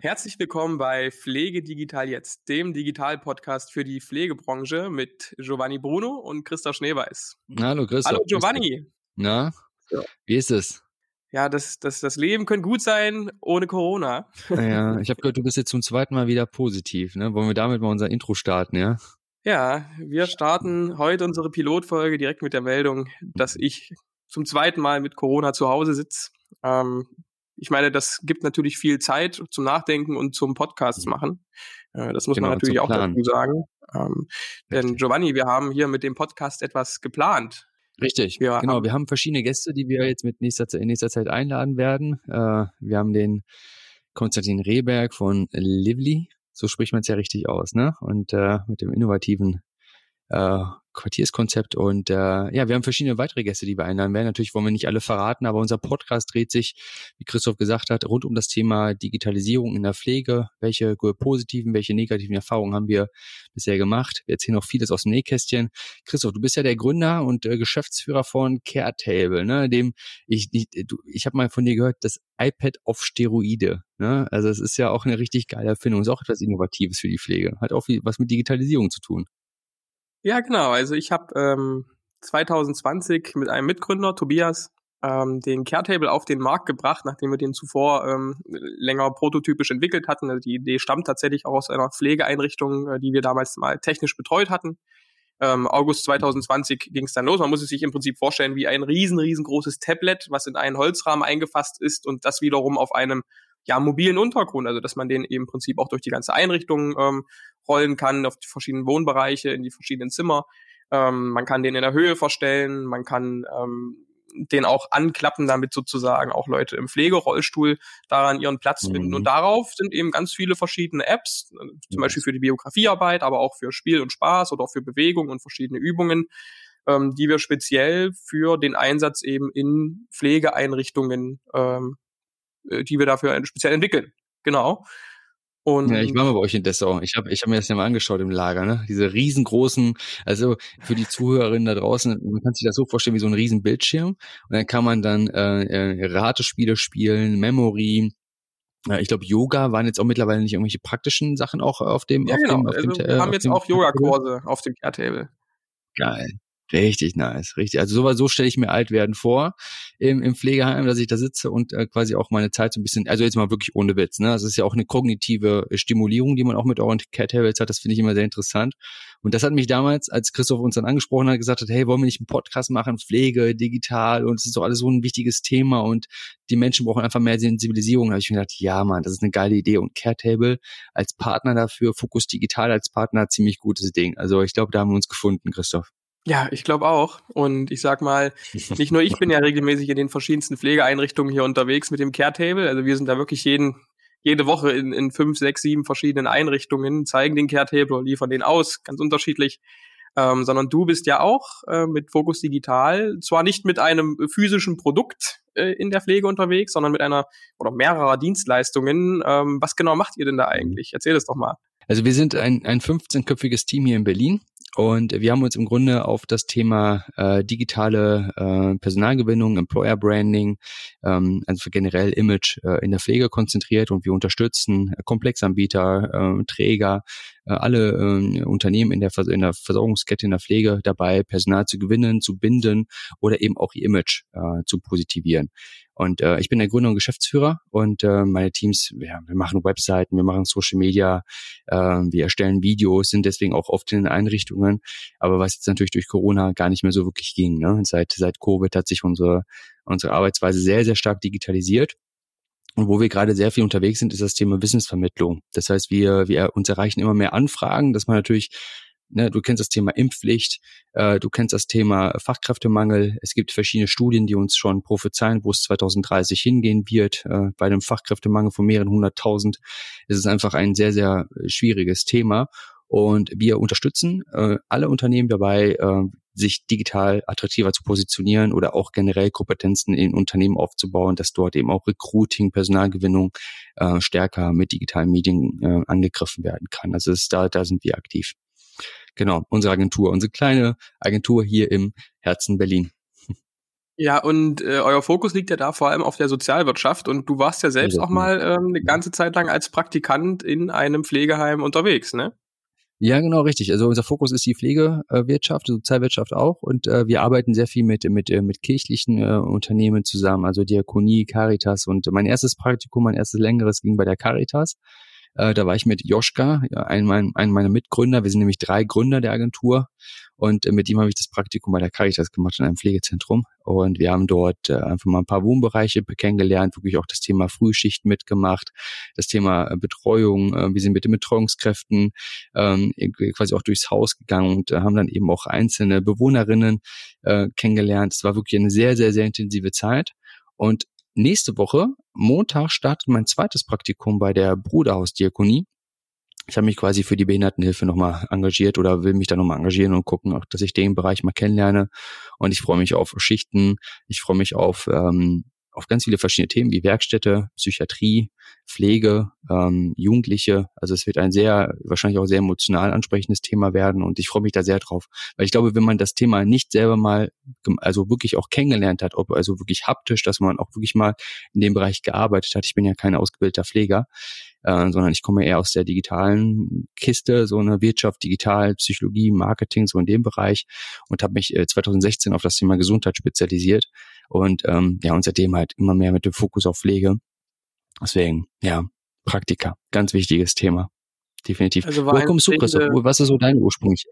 Herzlich willkommen bei Pflege Digital Jetzt, dem Digital-Podcast für die Pflegebranche mit Giovanni Bruno und Christoph Schneeweiß. Hallo Christoph. Hallo Giovanni. Na, wie ist es? Ja, das, das, das Leben könnte gut sein ohne Corona. Ja, ich habe gehört, du bist jetzt zum zweiten Mal wieder positiv. Ne? Wollen wir damit mal unser Intro starten, ja? Ja, wir starten heute unsere Pilotfolge direkt mit der Meldung, dass ich zum zweiten Mal mit Corona zu Hause sitze. Ähm, ich meine, das gibt natürlich viel Zeit zum Nachdenken und zum Podcasts mhm. machen. Äh, das muss genau, man natürlich auch dazu sagen. Ähm, denn Giovanni, wir haben hier mit dem Podcast etwas geplant. Richtig, wir genau. Haben, wir haben verschiedene Gäste, die wir jetzt mit nächster, in nächster Zeit einladen werden. Äh, wir haben den Konstantin Rehberg von Lively, so spricht man es ja richtig aus, ne? Und äh, mit dem innovativen äh, Quartierskonzept. Und äh, ja, wir haben verschiedene weitere Gäste, die wir einladen werden. Natürlich wollen wir nicht alle verraten, aber unser Podcast dreht sich, wie Christoph gesagt hat, rund um das Thema Digitalisierung in der Pflege. Welche positiven, welche negativen Erfahrungen haben wir bisher gemacht? Wir erzählen auch vieles aus dem Nähkästchen. Christoph, du bist ja der Gründer und äh, Geschäftsführer von Caretable, ne? Dem ich du, ich habe mal von dir gehört, das iPad auf Steroide. Ne? Also es ist ja auch eine richtig geile Erfindung, ist auch etwas Innovatives für die Pflege. Hat auch viel, was mit Digitalisierung zu tun. Ja, genau. Also ich habe ähm, 2020 mit einem Mitgründer, Tobias, ähm, den Caretable auf den Markt gebracht, nachdem wir den zuvor ähm, länger prototypisch entwickelt hatten. Also die Idee stammt tatsächlich auch aus einer Pflegeeinrichtung, äh, die wir damals mal technisch betreut hatten. Ähm, August 2020 ging es dann los. Man muss es sich im Prinzip vorstellen wie ein riesen, riesengroßes Tablet, was in einen Holzrahmen eingefasst ist und das wiederum auf einem ja, mobilen Untergrund, also dass man den eben im Prinzip auch durch die ganze Einrichtung ähm, rollen kann, auf die verschiedenen Wohnbereiche, in die verschiedenen Zimmer. Ähm, man kann den in der Höhe verstellen, man kann ähm, den auch anklappen, damit sozusagen auch Leute im Pflegerollstuhl daran ihren Platz mhm. finden. Und darauf sind eben ganz viele verschiedene Apps, äh, zum Beispiel für die Biografiearbeit, aber auch für Spiel und Spaß oder auch für Bewegung und verschiedene Übungen, ähm, die wir speziell für den Einsatz eben in Pflegeeinrichtungen ähm, äh, die wir dafür speziell entwickeln. Genau. Und ja, ich war mal bei euch in Dessau. Ich habe ich hab mir das ja mal angeschaut im Lager, ne? Diese riesengroßen, also für die Zuhörerinnen da draußen, man kann sich das so vorstellen wie so ein riesen Bildschirm. Und dann kann man dann äh, äh Ratespiele spielen, Memory, ich glaube, Yoga waren jetzt auch mittlerweile nicht irgendwelche praktischen Sachen auch auf dem. Ja, auf genau. Dem, auf also dem, wir haben jetzt auch Yoga-Kurse auf dem Caretable. Geil. Richtig nice, richtig. Also so, so stelle ich mir alt werden vor im, im Pflegeheim, dass ich da sitze und äh, quasi auch meine Zeit so ein bisschen, also jetzt mal wirklich ohne Witz, ne? Das ist ja auch eine kognitive Stimulierung, die man auch mit euren Cat Habits hat. Das finde ich immer sehr interessant. Und das hat mich damals, als Christoph uns dann angesprochen hat, gesagt hat, hey, wollen wir nicht einen Podcast machen, Pflege, digital und es ist doch alles so ein wichtiges Thema und die Menschen brauchen einfach mehr Sensibilisierung. Da habe ich mir gedacht, ja, Mann, das ist eine geile Idee und Caretable als Partner dafür, Fokus Digital als Partner, ziemlich gutes Ding. Also ich glaube, da haben wir uns gefunden, Christoph. Ja, ich glaube auch. Und ich sag mal, nicht nur ich bin ja regelmäßig in den verschiedensten Pflegeeinrichtungen hier unterwegs mit dem Care-Table. Also wir sind da wirklich jeden, jede Woche in, in fünf, sechs, sieben verschiedenen Einrichtungen, zeigen den Care-Table, liefern den aus, ganz unterschiedlich. Ähm, sondern du bist ja auch äh, mit Fokus Digital zwar nicht mit einem physischen Produkt äh, in der Pflege unterwegs, sondern mit einer oder mehrerer Dienstleistungen. Ähm, was genau macht ihr denn da mhm. eigentlich? Erzähl es doch mal. Also wir sind ein, ein 15-köpfiges Team hier in Berlin und wir haben uns im Grunde auf das Thema äh, digitale äh, Personalgewinnung, Employer Branding, ähm, also für generell Image äh, in der Pflege konzentriert und wir unterstützen Komplexanbieter, äh, Träger, äh, alle äh, Unternehmen in der, Vers in der Versorgungskette in der Pflege dabei, Personal zu gewinnen, zu binden oder eben auch ihr Image äh, zu positivieren. Und äh, ich bin der Gründer und Geschäftsführer und äh, meine Teams, ja, wir machen Webseiten, wir machen Social Media, äh, wir erstellen Videos, sind deswegen auch oft in den Einrichtungen. Aber was jetzt natürlich durch Corona gar nicht mehr so wirklich ging. Ne? Seit, seit Covid hat sich unsere, unsere Arbeitsweise sehr, sehr stark digitalisiert. Und wo wir gerade sehr viel unterwegs sind, ist das Thema Wissensvermittlung. Das heißt, wir, wir uns erreichen immer mehr Anfragen, dass man natürlich Ne, du kennst das Thema Impfpflicht, äh, du kennst das Thema Fachkräftemangel. Es gibt verschiedene Studien, die uns schon prophezeien, wo es 2030 hingehen wird. Äh, bei einem Fachkräftemangel von mehreren hunderttausend ist es einfach ein sehr, sehr schwieriges Thema. Und wir unterstützen äh, alle Unternehmen dabei, äh, sich digital attraktiver zu positionieren oder auch generell Kompetenzen in Unternehmen aufzubauen, dass dort eben auch Recruiting, Personalgewinnung äh, stärker mit digitalen Medien äh, angegriffen werden kann. Also ist, da, da sind wir aktiv. Genau, unsere Agentur, unsere kleine Agentur hier im Herzen Berlin. Ja, und äh, euer Fokus liegt ja da vor allem auf der Sozialwirtschaft und du warst ja selbst ja, auch mal ähm, eine ganze Zeit lang als Praktikant in einem Pflegeheim unterwegs, ne? Ja, genau, richtig. Also unser Fokus ist die Pflegewirtschaft, die Sozialwirtschaft auch und äh, wir arbeiten sehr viel mit mit äh, mit kirchlichen äh, Unternehmen zusammen, also Diakonie, Caritas und mein erstes Praktikum, mein erstes längeres ging bei der Caritas. Äh, da war ich mit Joschka, einem, mein, einem meiner Mitgründer. Wir sind nämlich drei Gründer der Agentur und äh, mit ihm habe ich das Praktikum bei der Caritas gemacht in einem Pflegezentrum und wir haben dort äh, einfach mal ein paar Wohnbereiche kennengelernt, wirklich auch das Thema Frühschicht mitgemacht, das Thema äh, Betreuung, äh, wir sind mit den Betreuungskräften ähm, quasi auch durchs Haus gegangen und äh, haben dann eben auch einzelne Bewohnerinnen äh, kennengelernt. Es war wirklich eine sehr, sehr, sehr intensive Zeit und nächste Woche, Montag, startet mein zweites Praktikum bei der Bruderhausdiakonie. Ich habe mich quasi für die Behindertenhilfe nochmal engagiert oder will mich da nochmal engagieren und gucken, auch, dass ich den Bereich mal kennenlerne. Und ich freue mich auf Schichten, ich freue mich auf ähm, auf ganz viele verschiedene Themen wie Werkstätte, Psychiatrie, Pflege, ähm, Jugendliche. Also es wird ein sehr, wahrscheinlich auch sehr emotional ansprechendes Thema werden und ich freue mich da sehr drauf. Weil ich glaube, wenn man das Thema nicht selber mal, also wirklich auch kennengelernt hat, ob also wirklich haptisch, dass man auch wirklich mal in dem Bereich gearbeitet hat. Ich bin ja kein ausgebildeter Pfleger, äh, sondern ich komme eher aus der digitalen Kiste, so eine Wirtschaft, Digital, Psychologie, Marketing, so in dem Bereich und habe mich äh, 2016 auf das Thema Gesundheit spezialisiert und ähm, ja, und seitdem halt immer mehr mit dem Fokus auf Pflege. Deswegen, ja, Praktika, ganz wichtiges Thema. Definitiv. Also Woher kommst du, Christoph? Was ist so dein ursprünglicher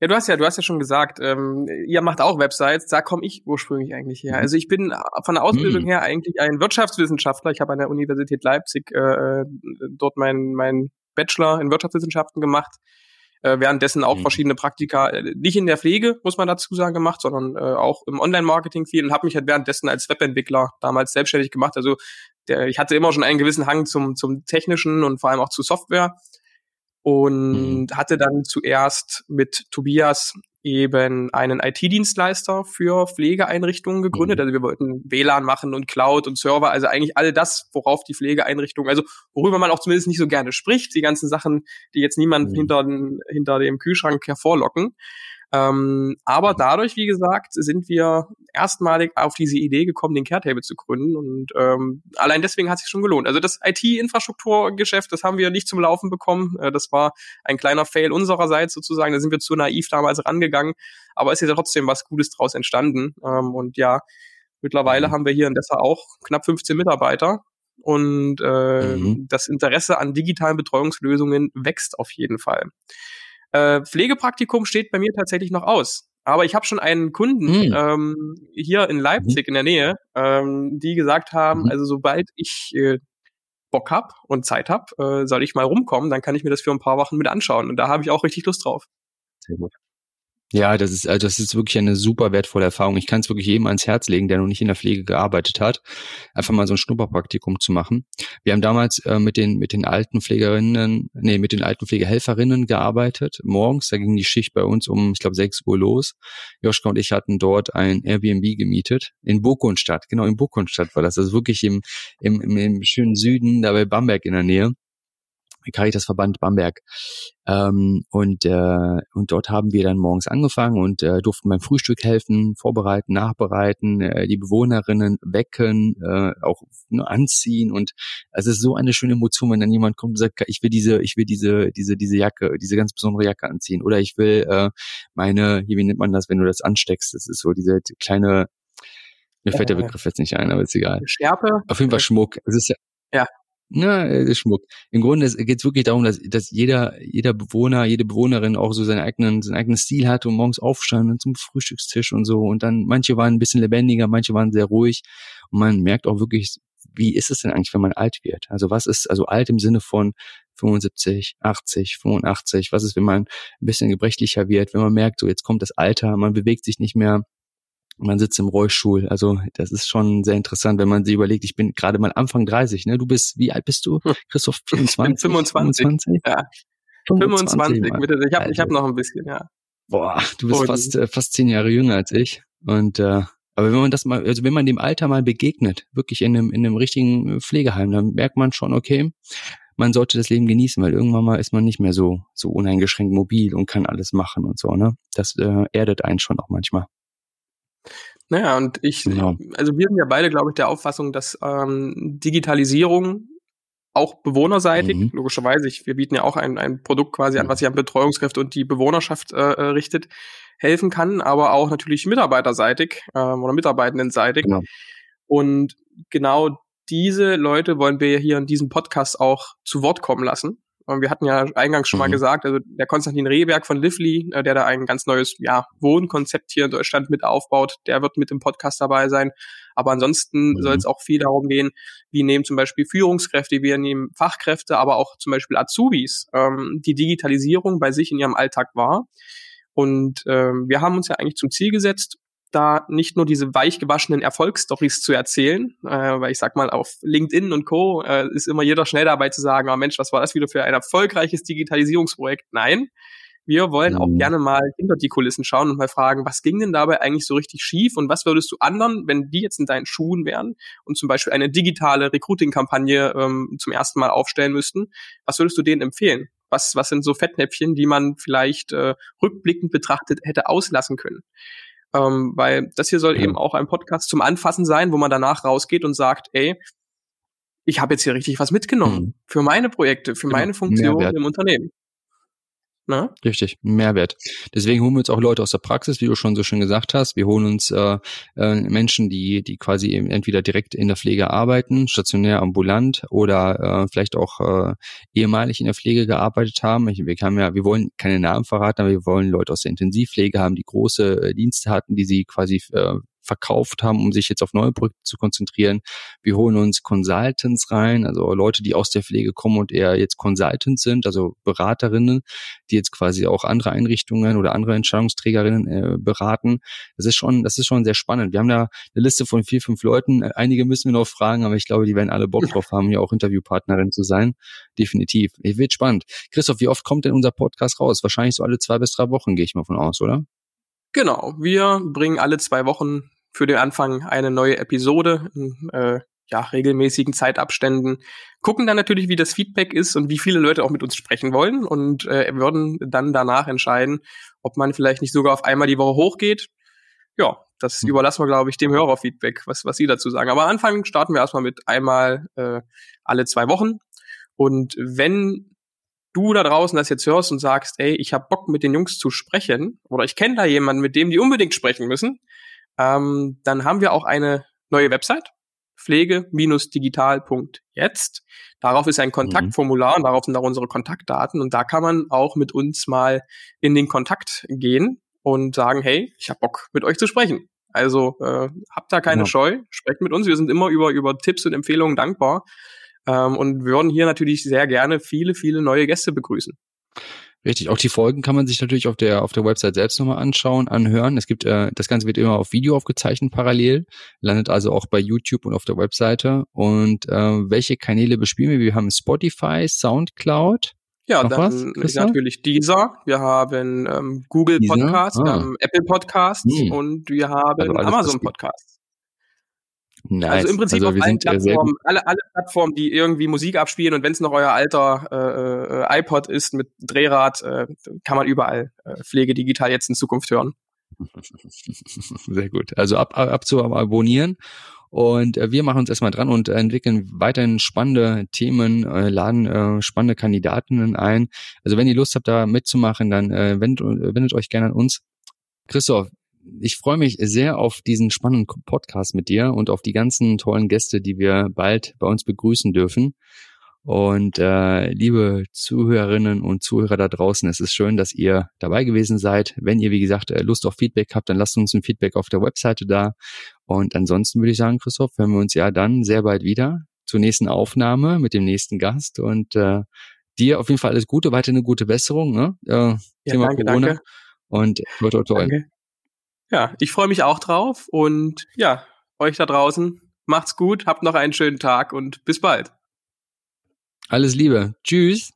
ja, du hast ja, du hast ja schon gesagt, ähm, ihr macht auch Websites. Da komme ich ursprünglich eigentlich her. Mhm. Also ich bin von der Ausbildung mhm. her eigentlich ein Wirtschaftswissenschaftler. Ich habe an der Universität Leipzig äh, dort meinen mein Bachelor in Wirtschaftswissenschaften gemacht. Äh, währenddessen auch mhm. verschiedene Praktika, äh, nicht in der Pflege, muss man dazu sagen, gemacht, sondern äh, auch im Online-Marketing viel und habe mich halt währenddessen als Webentwickler damals selbstständig gemacht. Also der, ich hatte immer schon einen gewissen Hang zum, zum Technischen und vor allem auch zu Software und mhm. hatte dann zuerst mit Tobias eben einen IT-Dienstleister für Pflegeeinrichtungen gegründet. Mhm. Also wir wollten WLAN machen und Cloud und Server, also eigentlich all das, worauf die Pflegeeinrichtungen, also worüber man auch zumindest nicht so gerne spricht, die ganzen Sachen, die jetzt niemand mhm. hinter, hinter dem Kühlschrank hervorlocken. Ähm, aber dadurch, wie gesagt, sind wir erstmalig auf diese Idee gekommen, den Caretable zu gründen. Und ähm, allein deswegen hat es sich schon gelohnt. Also das IT-Infrastrukturgeschäft, das haben wir nicht zum Laufen bekommen. Äh, das war ein kleiner Fail unsererseits sozusagen. Da sind wir zu naiv damals rangegangen. Aber es ist ja trotzdem was Gutes draus entstanden. Ähm, und ja, mittlerweile mhm. haben wir hier in Dessau auch knapp 15 Mitarbeiter. Und äh, mhm. das Interesse an digitalen Betreuungslösungen wächst auf jeden Fall. Äh, Pflegepraktikum steht bei mir tatsächlich noch aus. Aber ich habe schon einen Kunden mhm. ähm, hier in Leipzig in der Nähe, ähm, die gesagt haben, mhm. also sobald ich äh, Bock hab und Zeit hab, äh, soll ich mal rumkommen, dann kann ich mir das für ein paar Wochen mit anschauen. Und da habe ich auch richtig Lust drauf. Sehr gut. Ja, das ist, also das ist wirklich eine super wertvolle Erfahrung. Ich kann es wirklich jedem ans Herz legen, der noch nicht in der Pflege gearbeitet hat, einfach mal so ein Schnupperpraktikum zu machen. Wir haben damals äh, mit den, mit den alten Pflegerinnen, nee, mit den alten Pflegehelferinnen gearbeitet. Morgens, da ging die Schicht bei uns um, ich glaube, 6 Uhr los. Joschka und ich hatten dort ein Airbnb gemietet in Burgundstadt. Genau, in Burgundstadt war das. Also wirklich im, im, im, im schönen Süden, da bei Bamberg in der Nähe. Caritasverband Bamberg. Ähm, und, äh, und dort haben wir dann morgens angefangen und äh, durften beim Frühstück helfen, vorbereiten, nachbereiten, äh, die Bewohnerinnen wecken, äh, auch nur anziehen. Und es ist so eine schöne Emotion, wenn dann jemand kommt und sagt, ich will diese, ich will diese, diese, diese Jacke, diese ganz besondere Jacke anziehen. Oder ich will äh, meine, wie nennt man das, wenn du das ansteckst? Das ist so diese kleine mir fällt der äh, Begriff jetzt nicht ein, aber ist egal. Schärpe? Auf jeden Fall Schmuck. Es ist ja, ja. Na, äh, Schmuck. Im Grunde geht es wirklich darum, dass, dass jeder, jeder Bewohner, jede Bewohnerin auch so seinen eigenen, seinen eigenen Stil hat und morgens aufstanden zum Frühstückstisch und so. Und dann, manche waren ein bisschen lebendiger, manche waren sehr ruhig. Und man merkt auch wirklich, wie ist es denn eigentlich, wenn man alt wird? Also was ist, also alt im Sinne von 75, 80, 85? Was ist, wenn man ein bisschen gebrechlicher wird, wenn man merkt, so jetzt kommt das Alter, man bewegt sich nicht mehr, man sitzt im Rollstuhl. Also das ist schon sehr interessant, wenn man sich überlegt, ich bin gerade mal Anfang 30, ne? Du bist, wie alt bist du? Hm. Christoph, 24? 25. 25? Ja. 25, 25 bitte. Ich habe ich hab noch ein bisschen, ja. Boah, du bist Und, fast, äh, fast zehn Jahre jünger als ich. Und äh, aber wenn man das mal, also wenn man dem Alter mal begegnet, wirklich in einem, in einem richtigen Pflegeheim, dann merkt man schon, okay, man sollte das Leben genießen, weil irgendwann mal ist man nicht mehr so, so uneingeschränkt mobil und kann alles machen und so, ne? Das äh, erdet einen schon auch manchmal. Naja, und ich, genau. also wir sind ja beide, glaube ich, der Auffassung, dass ähm, Digitalisierung auch bewohnerseitig, mhm. logischerweise, ich, wir bieten ja auch ein, ein Produkt quasi an, was sich an Betreuungskräfte und die Bewohnerschaft äh, äh, richtet, helfen kann, aber auch natürlich mitarbeiterseitig ähm, oder mitarbeitendenseitig. Genau. Und genau diese Leute wollen wir hier in diesem Podcast auch zu Wort kommen lassen. Und wir hatten ja eingangs schon mhm. mal gesagt, also der Konstantin Rehberg von Lively, äh, der da ein ganz neues ja, Wohnkonzept hier in Deutschland mit aufbaut, der wird mit dem Podcast dabei sein. Aber ansonsten mhm. soll es auch viel darum gehen, wie nehmen zum Beispiel Führungskräfte, wir nehmen Fachkräfte, aber auch zum Beispiel Azubis ähm, die Digitalisierung bei sich in ihrem Alltag wahr. Und ähm, wir haben uns ja eigentlich zum Ziel gesetzt, da nicht nur diese weichgewaschenen Erfolgsstories zu erzählen, äh, weil ich sag mal, auf LinkedIn und Co. Äh, ist immer jeder schnell dabei zu sagen, oh Mensch, was war das wieder für ein erfolgreiches Digitalisierungsprojekt? Nein, wir wollen auch mhm. gerne mal hinter die Kulissen schauen und mal fragen, was ging denn dabei eigentlich so richtig schief und was würdest du anderen, wenn die jetzt in deinen Schuhen wären und zum Beispiel eine digitale Recruiting-Kampagne ähm, zum ersten Mal aufstellen müssten, was würdest du denen empfehlen? Was, was sind so Fettnäpfchen, die man vielleicht äh, rückblickend betrachtet hätte auslassen können? Ähm, weil das hier soll ja. eben auch ein Podcast zum Anfassen sein, wo man danach rausgeht und sagt, ey, ich habe jetzt hier richtig was mitgenommen mhm. für meine Projekte, für genau. meine Funktion im Unternehmen. Ne? Richtig, Mehrwert. Deswegen holen wir uns auch Leute aus der Praxis, wie du schon so schön gesagt hast. Wir holen uns äh, äh, Menschen, die, die quasi eben entweder direkt in der Pflege arbeiten, stationär ambulant oder äh, vielleicht auch äh, ehemalig in der Pflege gearbeitet haben. Ich, wir, haben ja, wir wollen keine Namen verraten, aber wir wollen Leute aus der Intensivpflege haben, die große äh, Dienste hatten, die sie quasi äh, verkauft haben, um sich jetzt auf neue Projekte zu konzentrieren. Wir holen uns Consultants rein, also Leute, die aus der Pflege kommen und eher jetzt Consultants sind, also Beraterinnen, die jetzt quasi auch andere Einrichtungen oder andere Entscheidungsträgerinnen äh, beraten. Das ist schon, das ist schon sehr spannend. Wir haben da eine Liste von vier, fünf Leuten. Einige müssen wir noch fragen, aber ich glaube, die werden alle Bock drauf haben, hier auch Interviewpartnerin zu sein. Definitiv. Wird spannend. Christoph, wie oft kommt denn unser Podcast raus? Wahrscheinlich so alle zwei bis drei Wochen, gehe ich mal von aus, oder? Genau, wir bringen alle zwei Wochen für den Anfang eine neue Episode in äh, ja, regelmäßigen Zeitabständen. Gucken dann natürlich, wie das Feedback ist und wie viele Leute auch mit uns sprechen wollen und äh, würden dann danach entscheiden, ob man vielleicht nicht sogar auf einmal die Woche hochgeht. Ja, das mhm. überlassen wir, glaube ich, dem Hörerfeedback, was, was Sie dazu sagen. Aber am Anfang starten wir erstmal mit einmal äh, alle zwei Wochen. Und wenn du da draußen das jetzt hörst und sagst, ey, ich habe Bock mit den Jungs zu sprechen oder ich kenne da jemanden, mit dem die unbedingt sprechen müssen, ähm, dann haben wir auch eine neue Website, pflege-digital.jetzt. Darauf ist ein Kontaktformular und darauf sind auch unsere Kontaktdaten und da kann man auch mit uns mal in den Kontakt gehen und sagen, hey, ich habe Bock mit euch zu sprechen. Also äh, habt da keine ja. Scheu, sprecht mit uns. Wir sind immer über, über Tipps und Empfehlungen dankbar ähm, und würden hier natürlich sehr gerne viele, viele neue Gäste begrüßen. Richtig, auch die Folgen kann man sich natürlich auf der auf der Website selbst nochmal anschauen, anhören. Es gibt äh, das Ganze wird immer auf Video aufgezeichnet parallel, landet also auch bei YouTube und auf der Webseite. Und äh, welche Kanäle bespielen wir? Wir haben Spotify, SoundCloud. Ja, Noch dann was, natürlich dieser. Wir haben ähm, Google Podcast, ah. wir haben Apple Podcasts hm. und wir haben also Amazon Podcasts. Nice. Also im Prinzip also auf allen Plattformen, alle, alle Plattformen, die irgendwie Musik abspielen und wenn es noch euer alter äh, äh, iPod ist mit Drehrad, äh, kann man überall äh, Pflege digital jetzt in Zukunft hören. Sehr gut. Also ab, ab, ab zu abonnieren. Und äh, wir machen uns erstmal dran und entwickeln weiterhin spannende Themen, äh, laden äh, spannende Kandidatinnen ein. Also wenn ihr Lust habt, da mitzumachen, dann äh, wendet, wendet euch gerne an uns. Christoph, ich freue mich sehr auf diesen spannenden Podcast mit dir und auf die ganzen tollen Gäste, die wir bald bei uns begrüßen dürfen. Und äh, liebe Zuhörerinnen und Zuhörer da draußen, es ist schön, dass ihr dabei gewesen seid. Wenn ihr, wie gesagt, äh, Lust auf Feedback habt, dann lasst uns ein Feedback auf der Webseite da. Und ansonsten würde ich sagen, Christoph, hören wir uns ja dann sehr bald wieder zur nächsten Aufnahme mit dem nächsten Gast. Und äh, dir auf jeden Fall alles Gute, weiter eine gute Besserung. Ne? Äh, ja, Thema danke, Corona. Danke. Und toi, toi, toi. Danke. Ja, ich freue mich auch drauf und ja, euch da draußen, macht's gut, habt noch einen schönen Tag und bis bald. Alles Liebe. Tschüss.